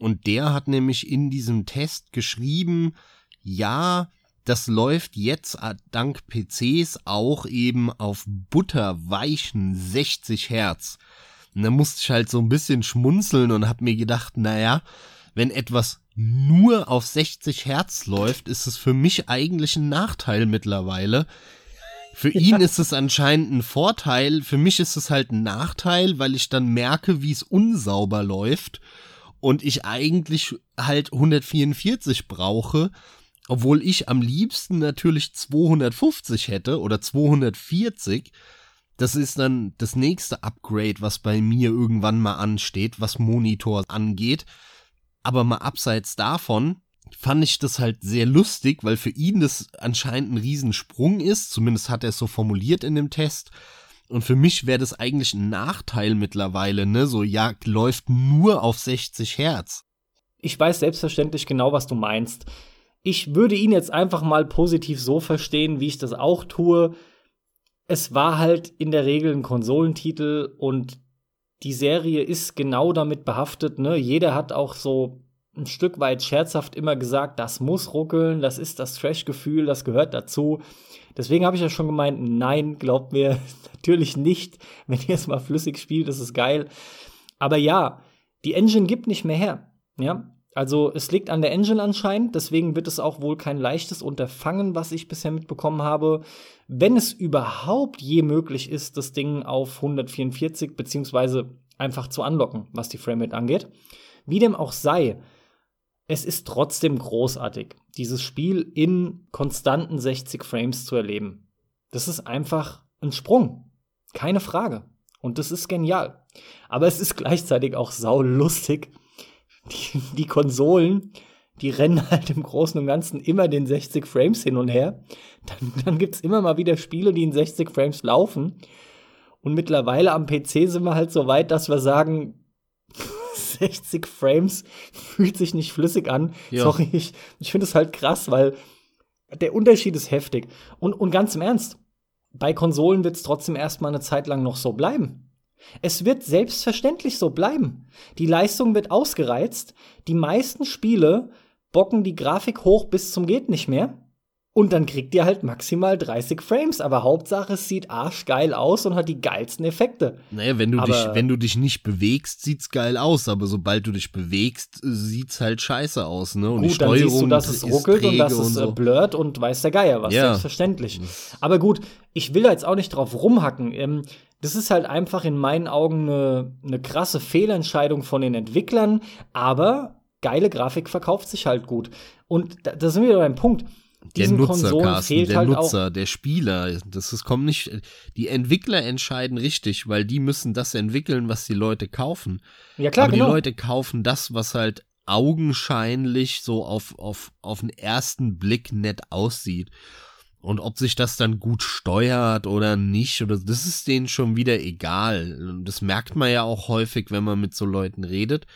Und der hat nämlich in diesem Test geschrieben, ja, das läuft jetzt dank PCs auch eben auf butterweichen 60 Hertz. Und da musste ich halt so ein bisschen schmunzeln und hab mir gedacht, naja, wenn etwas nur auf 60 Hertz läuft, ist es für mich eigentlich ein Nachteil mittlerweile. Für ja. ihn ist es anscheinend ein Vorteil, für mich ist es halt ein Nachteil, weil ich dann merke, wie es unsauber läuft und ich eigentlich halt 144 brauche, obwohl ich am liebsten natürlich 250 hätte oder 240, das ist dann das nächste Upgrade, was bei mir irgendwann mal ansteht, was Monitor angeht. Aber mal abseits davon fand ich das halt sehr lustig, weil für ihn das anscheinend ein Riesensprung ist. Zumindest hat er es so formuliert in dem Test. Und für mich wäre das eigentlich ein Nachteil mittlerweile, ne? So, ja, läuft nur auf 60 Hertz. Ich weiß selbstverständlich genau, was du meinst. Ich würde ihn jetzt einfach mal positiv so verstehen, wie ich das auch tue es war halt in der Regel ein Konsolentitel und die Serie ist genau damit behaftet, ne? Jeder hat auch so ein Stück weit scherzhaft immer gesagt, das muss ruckeln, das ist das Trash-Gefühl, das gehört dazu. Deswegen habe ich ja schon gemeint, nein, glaubt mir natürlich nicht. Wenn ihr es mal flüssig spielt, ist es geil. Aber ja, die Engine gibt nicht mehr her. Ja, also es liegt an der Engine anscheinend, deswegen wird es auch wohl kein leichtes Unterfangen, was ich bisher mitbekommen habe. Wenn es überhaupt je möglich ist, das Ding auf 144 beziehungsweise einfach zu anlocken, was die Framerate angeht. Wie dem auch sei, es ist trotzdem großartig, dieses Spiel in konstanten 60 Frames zu erleben. Das ist einfach ein Sprung. Keine Frage. Und das ist genial. Aber es ist gleichzeitig auch saulustig. Die, die Konsolen, die rennen halt im Großen und Ganzen immer den 60 Frames hin und her. Dann, dann gibt's immer mal wieder Spiele, die in 60 Frames laufen. Und mittlerweile am PC sind wir halt so weit, dass wir sagen, 60 Frames fühlt sich nicht flüssig an. Ja. Sorry, ich, ich finde es halt krass, weil der Unterschied ist heftig. Und, und ganz im Ernst, bei Konsolen wird es trotzdem erstmal eine Zeit lang noch so bleiben. Es wird selbstverständlich so bleiben. Die Leistung wird ausgereizt. Die meisten Spiele bocken die Grafik hoch bis zum geht nicht mehr. Und dann kriegt ihr halt maximal 30 Frames. Aber Hauptsache, es sieht arschgeil aus und hat die geilsten Effekte. Naja, wenn du, aber dich, wenn du dich nicht bewegst, sieht's geil aus. Aber sobald du dich bewegst, sieht's halt scheiße aus. Ne? Und gut, die Steuerung dann siehst du, dass es ruckelt und dass es so. blurrt und weiß der Geier was. Ja. Selbstverständlich. Aber gut, ich will da jetzt auch nicht drauf rumhacken. Ähm, das ist halt einfach in meinen Augen eine, eine krasse Fehlentscheidung von den Entwicklern. Aber geile Grafik verkauft sich halt gut. Und da, da sind wir wieder beim Punkt der Nutzer, Carsten, der halt Nutzer, der Spieler. Das ist, kommt nicht. Die Entwickler entscheiden richtig, weil die müssen das entwickeln, was die Leute kaufen. Ja, klar, Aber genau. die Leute kaufen das, was halt augenscheinlich so auf, auf, auf den ersten Blick nett aussieht. Und ob sich das dann gut steuert oder nicht, oder das ist denen schon wieder egal. Das merkt man ja auch häufig, wenn man mit so Leuten redet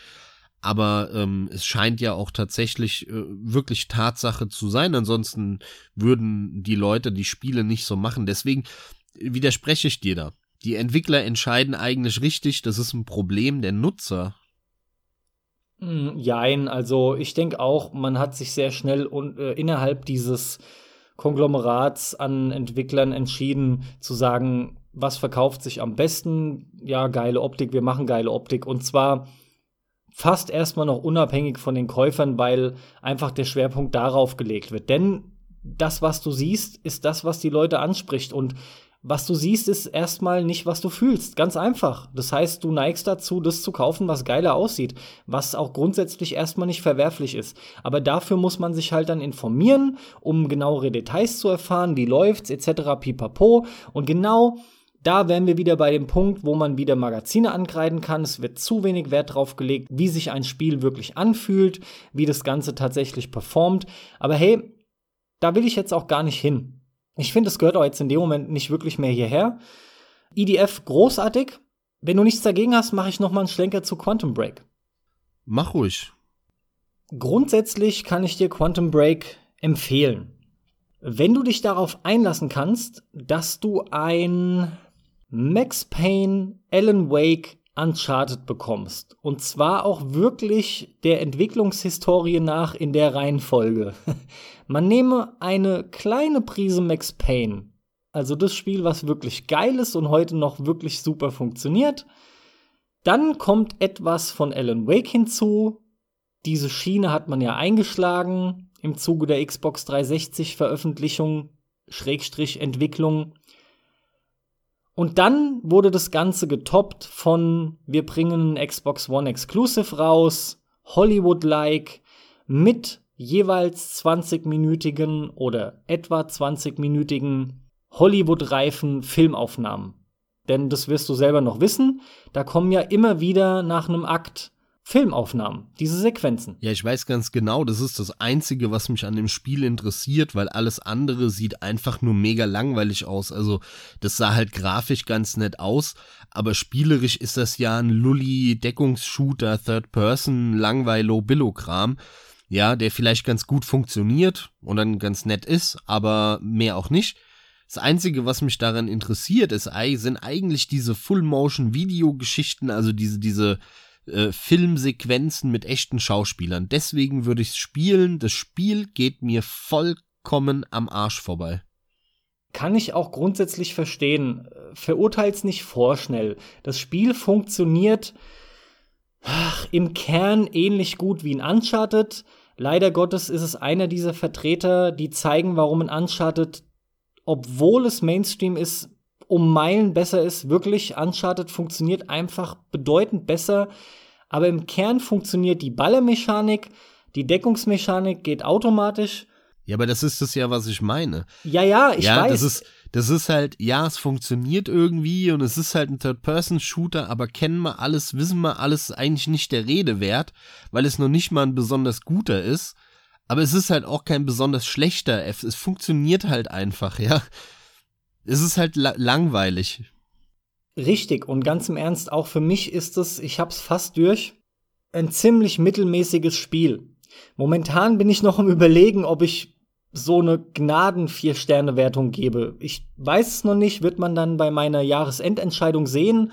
aber ähm, es scheint ja auch tatsächlich äh, wirklich Tatsache zu sein. Ansonsten würden die Leute die Spiele nicht so machen. Deswegen widerspreche ich dir da. Die Entwickler entscheiden eigentlich richtig, das ist ein Problem der Nutzer. Hm, jein, also ich denke auch, man hat sich sehr schnell un äh, innerhalb dieses Konglomerats an Entwicklern entschieden zu sagen, was verkauft sich am besten? Ja, geile Optik, wir machen geile Optik. Und zwar fast erstmal noch unabhängig von den Käufern, weil einfach der Schwerpunkt darauf gelegt wird. Denn das, was du siehst, ist das, was die Leute anspricht. Und was du siehst, ist erstmal nicht, was du fühlst. Ganz einfach. Das heißt, du neigst dazu, das zu kaufen, was geiler aussieht. Was auch grundsätzlich erstmal nicht verwerflich ist. Aber dafür muss man sich halt dann informieren, um genauere Details zu erfahren, wie läuft's, etc. pipapo. Und genau da wären wir wieder bei dem Punkt, wo man wieder Magazine ankreiden kann. Es wird zu wenig Wert drauf gelegt, wie sich ein Spiel wirklich anfühlt, wie das Ganze tatsächlich performt. Aber hey, da will ich jetzt auch gar nicht hin. Ich finde, es gehört auch jetzt in dem Moment nicht wirklich mehr hierher. EDF großartig. Wenn du nichts dagegen hast, mache ich noch mal einen Schlenker zu Quantum Break. Mach ruhig. Grundsätzlich kann ich dir Quantum Break empfehlen. Wenn du dich darauf einlassen kannst, dass du ein Max Payne, Alan Wake, Uncharted bekommst. Und zwar auch wirklich der Entwicklungshistorie nach in der Reihenfolge. Man nehme eine kleine Prise Max Payne, also das Spiel, was wirklich geil ist und heute noch wirklich super funktioniert. Dann kommt etwas von Alan Wake hinzu. Diese Schiene hat man ja eingeschlagen im Zuge der Xbox 360 Veröffentlichung, Schrägstrich Entwicklung. Und dann wurde das Ganze getoppt von, wir bringen einen Xbox One Exclusive raus, Hollywood-like, mit jeweils 20-minütigen oder etwa 20-minütigen Hollywood-reifen Filmaufnahmen. Denn das wirst du selber noch wissen, da kommen ja immer wieder nach einem Akt Filmaufnahmen, diese Sequenzen. Ja, ich weiß ganz genau, das ist das Einzige, was mich an dem Spiel interessiert, weil alles andere sieht einfach nur mega langweilig aus. Also, das sah halt grafisch ganz nett aus, aber spielerisch ist das ja ein Lully-Deckungsshooter, Third-Person, Langweilo-Billo-Kram. Ja, der vielleicht ganz gut funktioniert und dann ganz nett ist, aber mehr auch nicht. Das Einzige, was mich daran interessiert, ist, sind eigentlich diese Full-Motion-Video-Geschichten, also diese, diese äh, Filmsequenzen mit echten Schauspielern. Deswegen würde ich es spielen. Das Spiel geht mir vollkommen am Arsch vorbei. Kann ich auch grundsätzlich verstehen. Verurteilt's nicht vorschnell. Das Spiel funktioniert ach, im Kern ähnlich gut wie in Uncharted. Leider Gottes ist es einer dieser Vertreter, die zeigen, warum ein Uncharted, obwohl es Mainstream ist, um Meilen besser ist. Wirklich, Uncharted funktioniert einfach bedeutend besser. Aber im Kern funktioniert die Ballermechanik, die Deckungsmechanik geht automatisch. Ja, aber das ist das ja, was ich meine. Ja, ja, ich ja, weiß. Das ist, das ist halt, ja, es funktioniert irgendwie und es ist halt ein Third-Person-Shooter, aber kennen wir alles, wissen wir alles, eigentlich nicht der Rede wert, weil es noch nicht mal ein besonders guter ist. Aber es ist halt auch kein besonders schlechter F. Es funktioniert halt einfach, ja. Es ist halt la langweilig. Richtig, und ganz im Ernst, auch für mich ist es, ich hab's fast durch, ein ziemlich mittelmäßiges Spiel. Momentan bin ich noch im Überlegen, ob ich so eine Gnaden-Vier-Sterne-Wertung gebe. Ich weiß es noch nicht, wird man dann bei meiner Jahresendentscheidung sehen.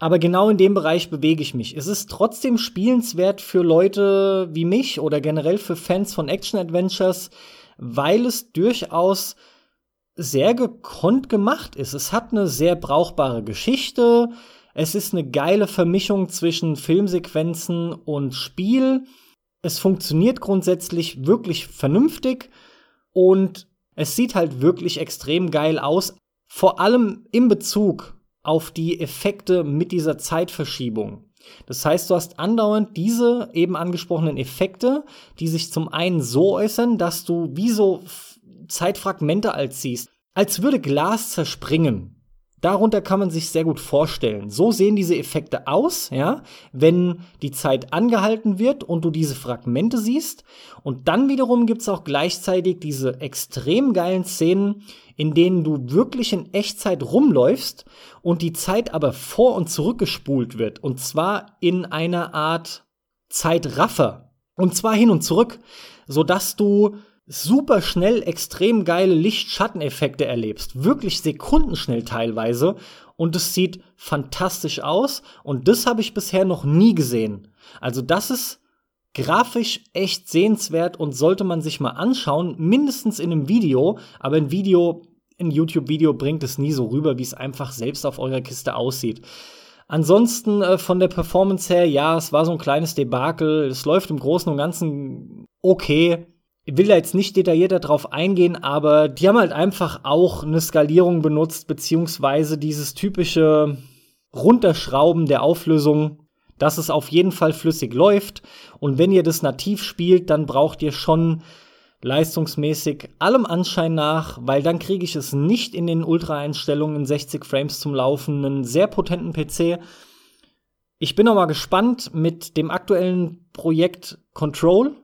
Aber genau in dem Bereich bewege ich mich. Es ist trotzdem spielenswert für Leute wie mich oder generell für Fans von Action-Adventures, weil es durchaus sehr gekonnt gemacht ist. Es hat eine sehr brauchbare Geschichte. Es ist eine geile Vermischung zwischen Filmsequenzen und Spiel. Es funktioniert grundsätzlich wirklich vernünftig und es sieht halt wirklich extrem geil aus. Vor allem in Bezug auf die Effekte mit dieser Zeitverschiebung. Das heißt, du hast andauernd diese eben angesprochenen Effekte, die sich zum einen so äußern, dass du wie so Zeitfragmente als siehst, als würde Glas zerspringen. Darunter kann man sich sehr gut vorstellen. So sehen diese Effekte aus, ja, wenn die Zeit angehalten wird und du diese Fragmente siehst. Und dann wiederum gibt's auch gleichzeitig diese extrem geilen Szenen, in denen du wirklich in Echtzeit rumläufst und die Zeit aber vor und zurückgespult wird. Und zwar in einer Art Zeitraffer. Und zwar hin und zurück, sodass du super schnell extrem geile Licht-Schatten-Effekte erlebst. Wirklich sekundenschnell teilweise. Und es sieht fantastisch aus. Und das habe ich bisher noch nie gesehen. Also das ist grafisch echt sehenswert und sollte man sich mal anschauen. Mindestens in einem Video. Aber ein Video, ein YouTube-Video bringt es nie so rüber, wie es einfach selbst auf eurer Kiste aussieht. Ansonsten äh, von der Performance her, ja, es war so ein kleines Debakel. Es läuft im Großen und Ganzen okay will da jetzt nicht detaillierter drauf eingehen, aber die haben halt einfach auch eine Skalierung benutzt, beziehungsweise dieses typische Runterschrauben der Auflösung, dass es auf jeden Fall flüssig läuft. Und wenn ihr das nativ spielt, dann braucht ihr schon leistungsmäßig allem Anschein nach, weil dann kriege ich es nicht in den Ultra-Einstellungen 60 Frames zum Laufen, einen sehr potenten PC. Ich bin noch mal gespannt mit dem aktuellen Projekt Control,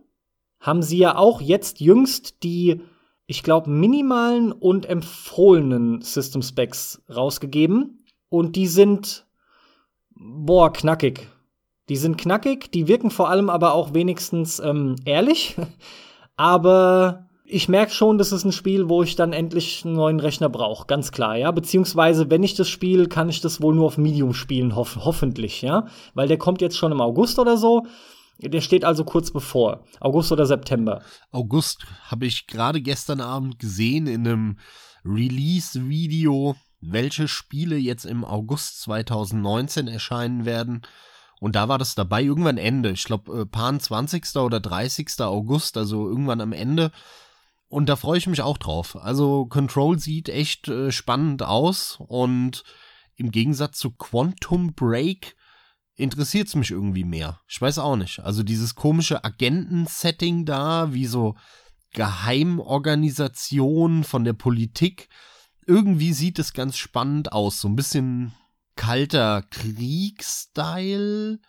haben sie ja auch jetzt jüngst die, ich glaube, minimalen und empfohlenen System Specs rausgegeben. Und die sind, boah, knackig. Die sind knackig, die wirken vor allem aber auch wenigstens ähm, ehrlich. aber ich merke schon, das ist ein Spiel, wo ich dann endlich einen neuen Rechner brauche, ganz klar, ja. Beziehungsweise, wenn ich das spiele, kann ich das wohl nur auf Medium spielen, hoff hoffentlich, ja. Weil der kommt jetzt schon im August oder so. Der steht also kurz bevor. August oder September. August habe ich gerade gestern Abend gesehen in einem Release-Video, welche Spiele jetzt im August 2019 erscheinen werden. Und da war das dabei irgendwann Ende. Ich glaube, äh, Pan 20. oder 30. August, also irgendwann am Ende. Und da freue ich mich auch drauf. Also Control sieht echt äh, spannend aus und im Gegensatz zu Quantum Break interessiert es mich irgendwie mehr. Ich weiß auch nicht. Also dieses komische Agenten-Setting da, wie so Geheimorganisation von der Politik. Irgendwie sieht es ganz spannend aus. So ein bisschen kalter Kriegsstyle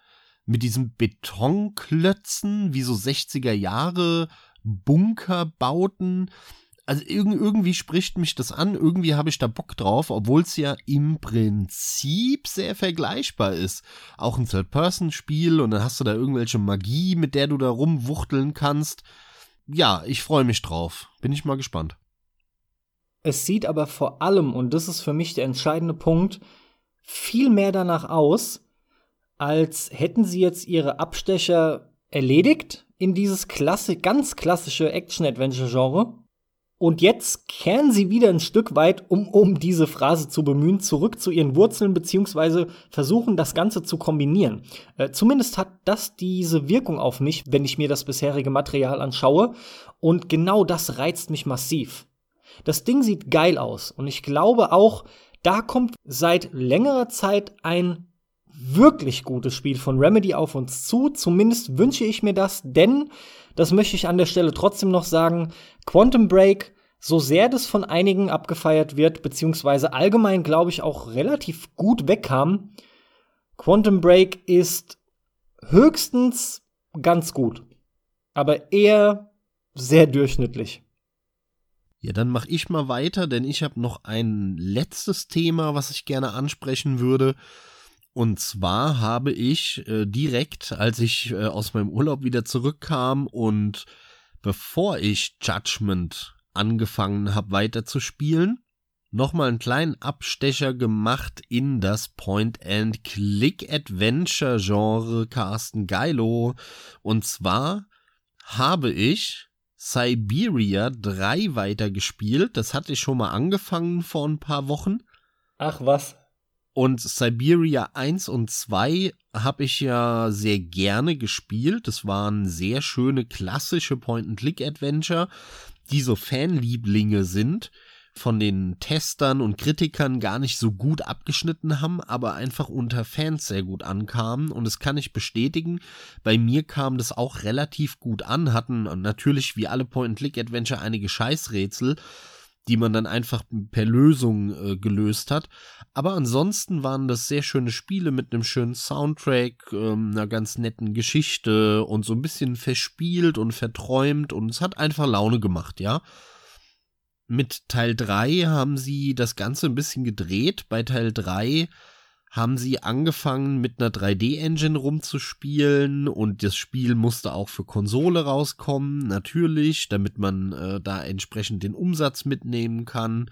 mit diesem Betonklötzen, wie so 60er Jahre Bunkerbauten also irgendwie spricht mich das an, irgendwie habe ich da Bock drauf, obwohl es ja im Prinzip sehr vergleichbar ist. Auch ein Third-Person-Spiel und dann hast du da irgendwelche Magie, mit der du da rumwuchteln kannst. Ja, ich freue mich drauf. Bin ich mal gespannt. Es sieht aber vor allem, und das ist für mich der entscheidende Punkt, viel mehr danach aus, als hätten sie jetzt ihre Abstecher erledigt in dieses klasse, ganz klassische Action-Adventure-Genre. Und jetzt kehren sie wieder ein Stück weit, um, um diese Phrase zu bemühen, zurück zu ihren Wurzeln, beziehungsweise versuchen, das Ganze zu kombinieren. Äh, zumindest hat das diese Wirkung auf mich, wenn ich mir das bisherige Material anschaue. Und genau das reizt mich massiv. Das Ding sieht geil aus. Und ich glaube auch, da kommt seit längerer Zeit ein wirklich gutes Spiel von Remedy auf uns zu. Zumindest wünsche ich mir das, denn, das möchte ich an der Stelle trotzdem noch sagen, Quantum Break, so sehr das von einigen abgefeiert wird, beziehungsweise allgemein, glaube ich, auch relativ gut wegkam, Quantum Break ist höchstens ganz gut, aber eher sehr durchschnittlich. Ja, dann mache ich mal weiter, denn ich habe noch ein letztes Thema, was ich gerne ansprechen würde. Und zwar habe ich äh, direkt, als ich äh, aus meinem Urlaub wieder zurückkam und bevor ich Judgment angefangen habe weiter zu spielen, nochmal einen kleinen Abstecher gemacht in das Point-and-Click-Adventure-Genre Carsten Geilo. Und zwar habe ich Siberia 3 weitergespielt. Das hatte ich schon mal angefangen vor ein paar Wochen. Ach was. Und Siberia 1 und 2 habe ich ja sehr gerne gespielt. Das waren sehr schöne klassische Point-and-Click-Adventure, die so Fanlieblinge sind, von den Testern und Kritikern gar nicht so gut abgeschnitten haben, aber einfach unter Fans sehr gut ankamen. Und das kann ich bestätigen. Bei mir kam das auch relativ gut an, hatten natürlich wie alle Point-and-Click-Adventure einige Scheißrätsel die man dann einfach per Lösung äh, gelöst hat. Aber ansonsten waren das sehr schöne Spiele mit einem schönen Soundtrack, ähm, einer ganz netten Geschichte und so ein bisschen verspielt und verträumt und es hat einfach Laune gemacht, ja. Mit Teil 3 haben sie das Ganze ein bisschen gedreht. Bei Teil 3 haben sie angefangen mit einer 3D-Engine rumzuspielen und das Spiel musste auch für Konsole rauskommen, natürlich, damit man äh, da entsprechend den Umsatz mitnehmen kann.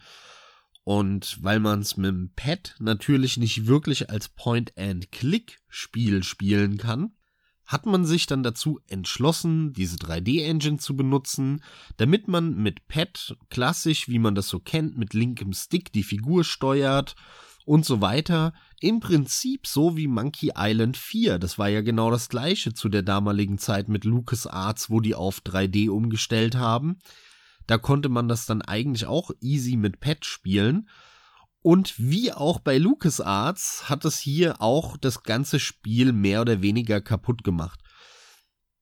Und weil man es mit dem Pad natürlich nicht wirklich als Point-and-Click-Spiel spielen kann, hat man sich dann dazu entschlossen, diese 3D-Engine zu benutzen, damit man mit Pad klassisch, wie man das so kennt, mit linkem Stick die Figur steuert und so weiter. Im Prinzip so wie Monkey Island 4. Das war ja genau das gleiche zu der damaligen Zeit mit LucasArts, wo die auf 3D umgestellt haben. Da konnte man das dann eigentlich auch easy mit Pad spielen. Und wie auch bei LucasArts hat es hier auch das ganze Spiel mehr oder weniger kaputt gemacht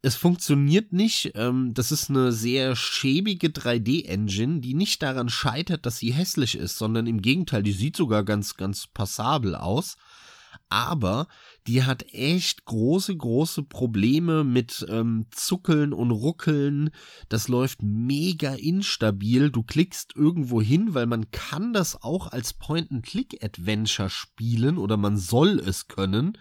es funktioniert nicht. Ähm, das ist eine sehr schäbige 3D-Engine, die nicht daran scheitert, dass sie hässlich ist, sondern im Gegenteil, die sieht sogar ganz, ganz passabel aus. Aber die hat echt große, große Probleme mit ähm, Zuckeln und Ruckeln. Das läuft mega instabil. Du klickst irgendwo hin, weil man kann das auch als Point-and-Click-Adventure spielen oder man soll es können.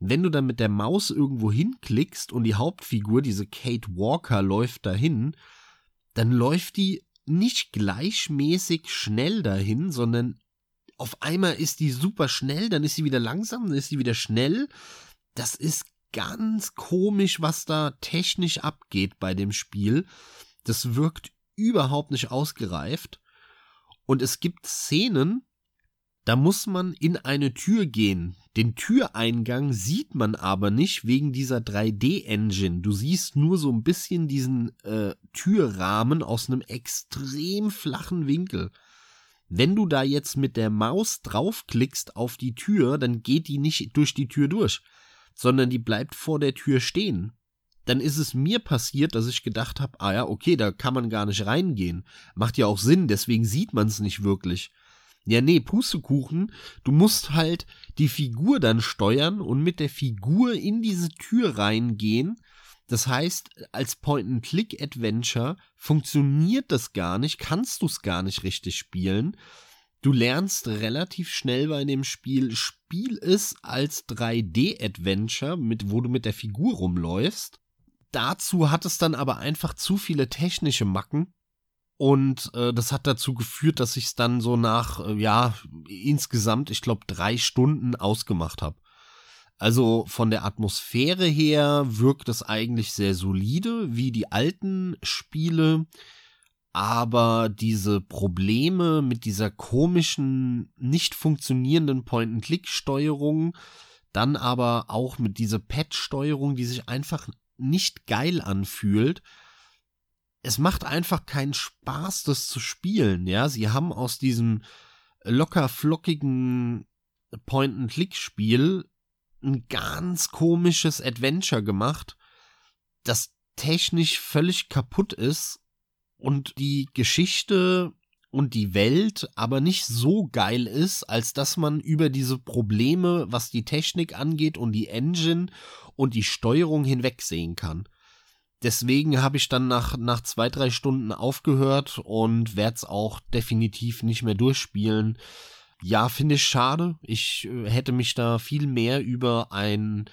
Wenn du dann mit der Maus irgendwo hinklickst und die Hauptfigur, diese Kate Walker, läuft dahin, dann läuft die nicht gleichmäßig schnell dahin, sondern auf einmal ist die super schnell, dann ist sie wieder langsam, dann ist sie wieder schnell. Das ist ganz komisch, was da technisch abgeht bei dem Spiel. Das wirkt überhaupt nicht ausgereift. Und es gibt Szenen, da muss man in eine Tür gehen. Den Türeingang sieht man aber nicht wegen dieser 3D-Engine. Du siehst nur so ein bisschen diesen äh, Türrahmen aus einem extrem flachen Winkel. Wenn du da jetzt mit der Maus draufklickst auf die Tür, dann geht die nicht durch die Tür durch, sondern die bleibt vor der Tür stehen. Dann ist es mir passiert, dass ich gedacht habe, ah ja, okay, da kann man gar nicht reingehen. Macht ja auch Sinn, deswegen sieht man es nicht wirklich. Ja, nee, Pustekuchen. Du musst halt die Figur dann steuern und mit der Figur in diese Tür reingehen. Das heißt, als Point-and-Click-Adventure funktioniert das gar nicht, kannst du es gar nicht richtig spielen. Du lernst relativ schnell bei dem Spiel, spiel es als 3D-Adventure, mit, wo du mit der Figur rumläufst. Dazu hat es dann aber einfach zu viele technische Macken, und äh, das hat dazu geführt, dass ich es dann so nach, äh, ja, insgesamt, ich glaube, drei Stunden ausgemacht habe. Also von der Atmosphäre her wirkt es eigentlich sehr solide, wie die alten Spiele. Aber diese Probleme mit dieser komischen, nicht funktionierenden Point-and-Click-Steuerung, dann aber auch mit dieser Pad-Steuerung, die sich einfach nicht geil anfühlt, es macht einfach keinen Spaß, das zu spielen. Ja, sie haben aus diesem locker flockigen Point-and-Click-Spiel ein ganz komisches Adventure gemacht, das technisch völlig kaputt ist und die Geschichte und die Welt aber nicht so geil ist, als dass man über diese Probleme, was die Technik angeht und die Engine und die Steuerung hinwegsehen kann. Deswegen habe ich dann nach, nach zwei, drei Stunden aufgehört und werde es auch definitiv nicht mehr durchspielen. Ja, finde ich schade. Ich äh, hätte mich da viel mehr über ein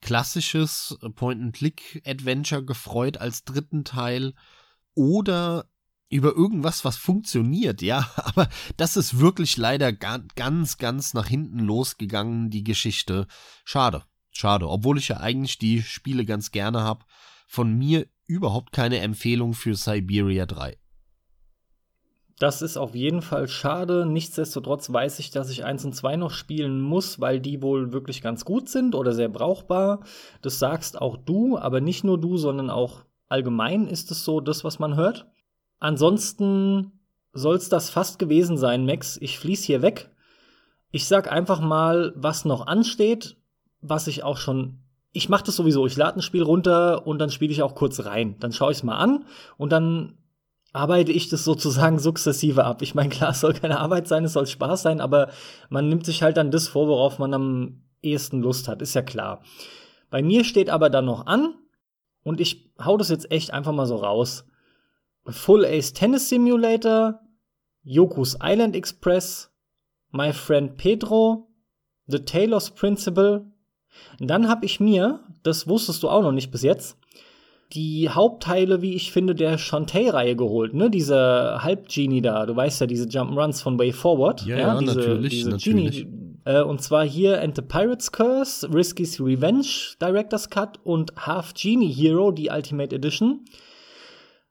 klassisches Point-and-Click-Adventure gefreut als dritten Teil oder über irgendwas, was funktioniert, ja. Aber das ist wirklich leider ganz, ganz nach hinten losgegangen, die Geschichte. Schade, schade. Obwohl ich ja eigentlich die Spiele ganz gerne habe. Von mir überhaupt keine Empfehlung für Siberia 3. Das ist auf jeden Fall schade. Nichtsdestotrotz weiß ich, dass ich 1 und 2 noch spielen muss, weil die wohl wirklich ganz gut sind oder sehr brauchbar. Das sagst auch du, aber nicht nur du, sondern auch allgemein ist es so, das, was man hört. Ansonsten soll es das fast gewesen sein, Max. Ich fließ hier weg. Ich sag einfach mal, was noch ansteht, was ich auch schon. Ich mache das sowieso. Ich lade ein Spiel runter und dann spiele ich auch kurz rein. Dann schaue ich es mal an und dann arbeite ich das sozusagen sukzessive ab. Ich meine, klar, es soll keine Arbeit sein, es soll Spaß sein, aber man nimmt sich halt dann das vor, worauf man am ehesten Lust hat, ist ja klar. Bei mir steht aber dann noch an, und ich hau das jetzt echt einfach mal so raus. Full Ace Tennis Simulator, Yoku's Island Express, My Friend Pedro, The Taylor's Principle. Dann habe ich mir, das wusstest du auch noch nicht bis jetzt, die Hauptteile, wie ich finde, der Shantae-Reihe geholt, ne? Diese Halb-Genie da, du weißt ja, diese Jump'n'Runs von Way Forward. Ja, ja, ja diese, natürlich, diese natürlich. Genie, äh, und zwar hier And the Pirate's Curse, Risky's Revenge, Director's Cut und Half Genie Hero, die Ultimate Edition.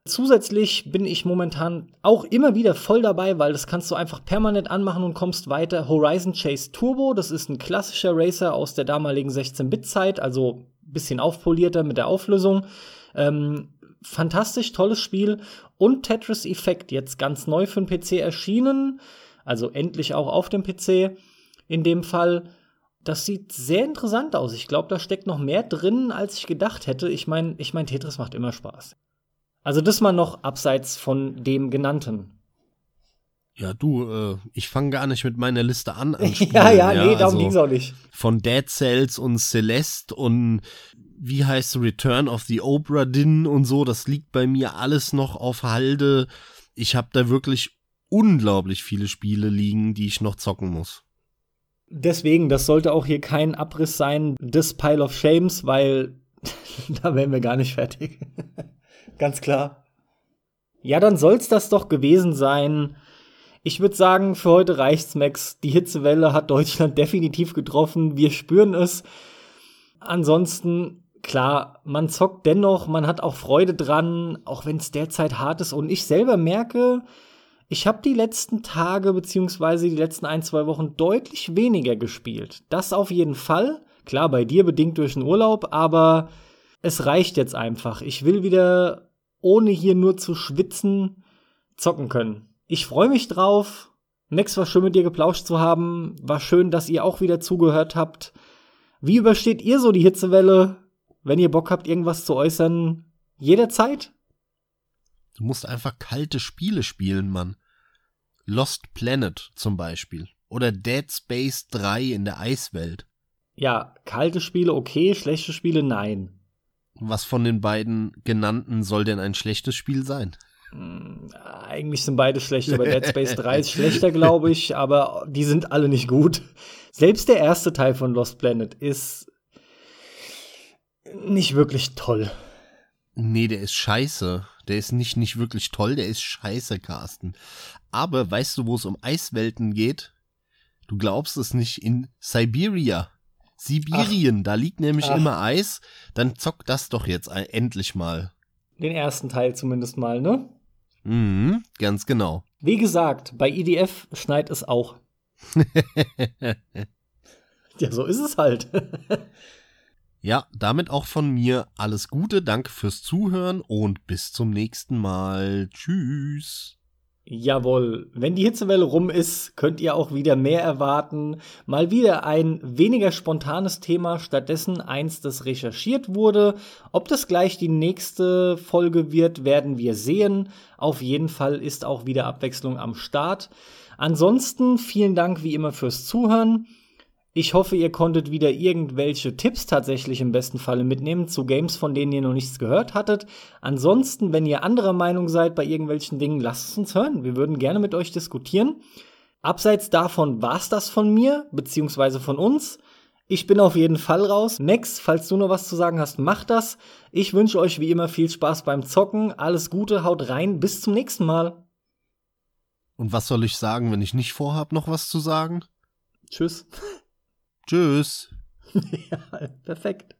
Zusätzlich bin ich momentan auch immer wieder voll dabei, weil das kannst du einfach permanent anmachen und kommst weiter. Horizon Chase Turbo, das ist ein klassischer Racer aus der damaligen 16-Bit-Zeit, also bisschen aufpolierter mit der Auflösung. Ähm, fantastisch tolles Spiel. Und Tetris Effect, jetzt ganz neu für den PC erschienen, also endlich auch auf dem PC in dem Fall. Das sieht sehr interessant aus. Ich glaube, da steckt noch mehr drin, als ich gedacht hätte. Ich meine, ich mein, Tetris macht immer Spaß. Also das mal noch abseits von dem genannten. Ja, du, äh, ich fange gar nicht mit meiner Liste an. ja, ja, ja, nee, darum also ging's auch nicht. Von Dead Cells und Celeste und wie heißt Return of the Obra Dinn und so, das liegt bei mir alles noch auf Halde. Ich habe da wirklich unglaublich viele Spiele liegen, die ich noch zocken muss. Deswegen, das sollte auch hier kein Abriss sein des Pile of Shames, weil da wären wir gar nicht fertig. Ganz klar. Ja, dann soll's das doch gewesen sein. Ich würde sagen, für heute reicht's, Max. Die Hitzewelle hat Deutschland definitiv getroffen. Wir spüren es. Ansonsten, klar, man zockt dennoch, man hat auch Freude dran, auch wenn es derzeit hart ist. Und ich selber merke, ich habe die letzten Tage beziehungsweise die letzten ein, zwei Wochen deutlich weniger gespielt. Das auf jeden Fall. Klar, bei dir bedingt durch den Urlaub, aber es reicht jetzt einfach. Ich will wieder, ohne hier nur zu schwitzen, zocken können. Ich freue mich drauf. Max war schön mit dir geplauscht zu haben. War schön, dass ihr auch wieder zugehört habt. Wie übersteht ihr so die Hitzewelle? Wenn ihr Bock habt, irgendwas zu äußern, jederzeit. Du musst einfach kalte Spiele spielen, Mann. Lost Planet zum Beispiel. Oder Dead Space 3 in der Eiswelt. Ja, kalte Spiele okay, schlechte Spiele nein. Was von den beiden genannten soll denn ein schlechtes Spiel sein? Hm, eigentlich sind beide schlecht, aber Dead Space 3 ist schlechter, glaube ich, aber die sind alle nicht gut. Selbst der erste Teil von Lost Planet ist nicht wirklich toll. Nee, der ist scheiße. Der ist nicht, nicht wirklich toll, der ist scheiße, Carsten. Aber weißt du, wo es um Eiswelten geht? Du glaubst es nicht, in Siberia. Sibirien, Ach. da liegt nämlich Ach. immer Eis. Dann zock das doch jetzt endlich mal. Den ersten Teil zumindest mal, ne? Mhm, ganz genau. Wie gesagt, bei IDF schneit es auch. ja, so ist es halt. ja, damit auch von mir alles Gute, danke fürs Zuhören und bis zum nächsten Mal. Tschüss. Jawohl, wenn die Hitzewelle rum ist, könnt ihr auch wieder mehr erwarten. Mal wieder ein weniger spontanes Thema, stattdessen eins, das recherchiert wurde. Ob das gleich die nächste Folge wird, werden wir sehen. Auf jeden Fall ist auch wieder Abwechslung am Start. Ansonsten vielen Dank wie immer fürs Zuhören. Ich hoffe, ihr konntet wieder irgendwelche Tipps tatsächlich im besten Falle mitnehmen zu Games, von denen ihr noch nichts gehört hattet. Ansonsten, wenn ihr anderer Meinung seid bei irgendwelchen Dingen, lasst es uns hören. Wir würden gerne mit euch diskutieren. Abseits davon war's das von mir, beziehungsweise von uns. Ich bin auf jeden Fall raus. Max, falls du noch was zu sagen hast, mach das. Ich wünsche euch wie immer viel Spaß beim Zocken. Alles Gute, haut rein. Bis zum nächsten Mal. Und was soll ich sagen, wenn ich nicht vorhab, noch was zu sagen? Tschüss. Tschüss. ja, perfekt.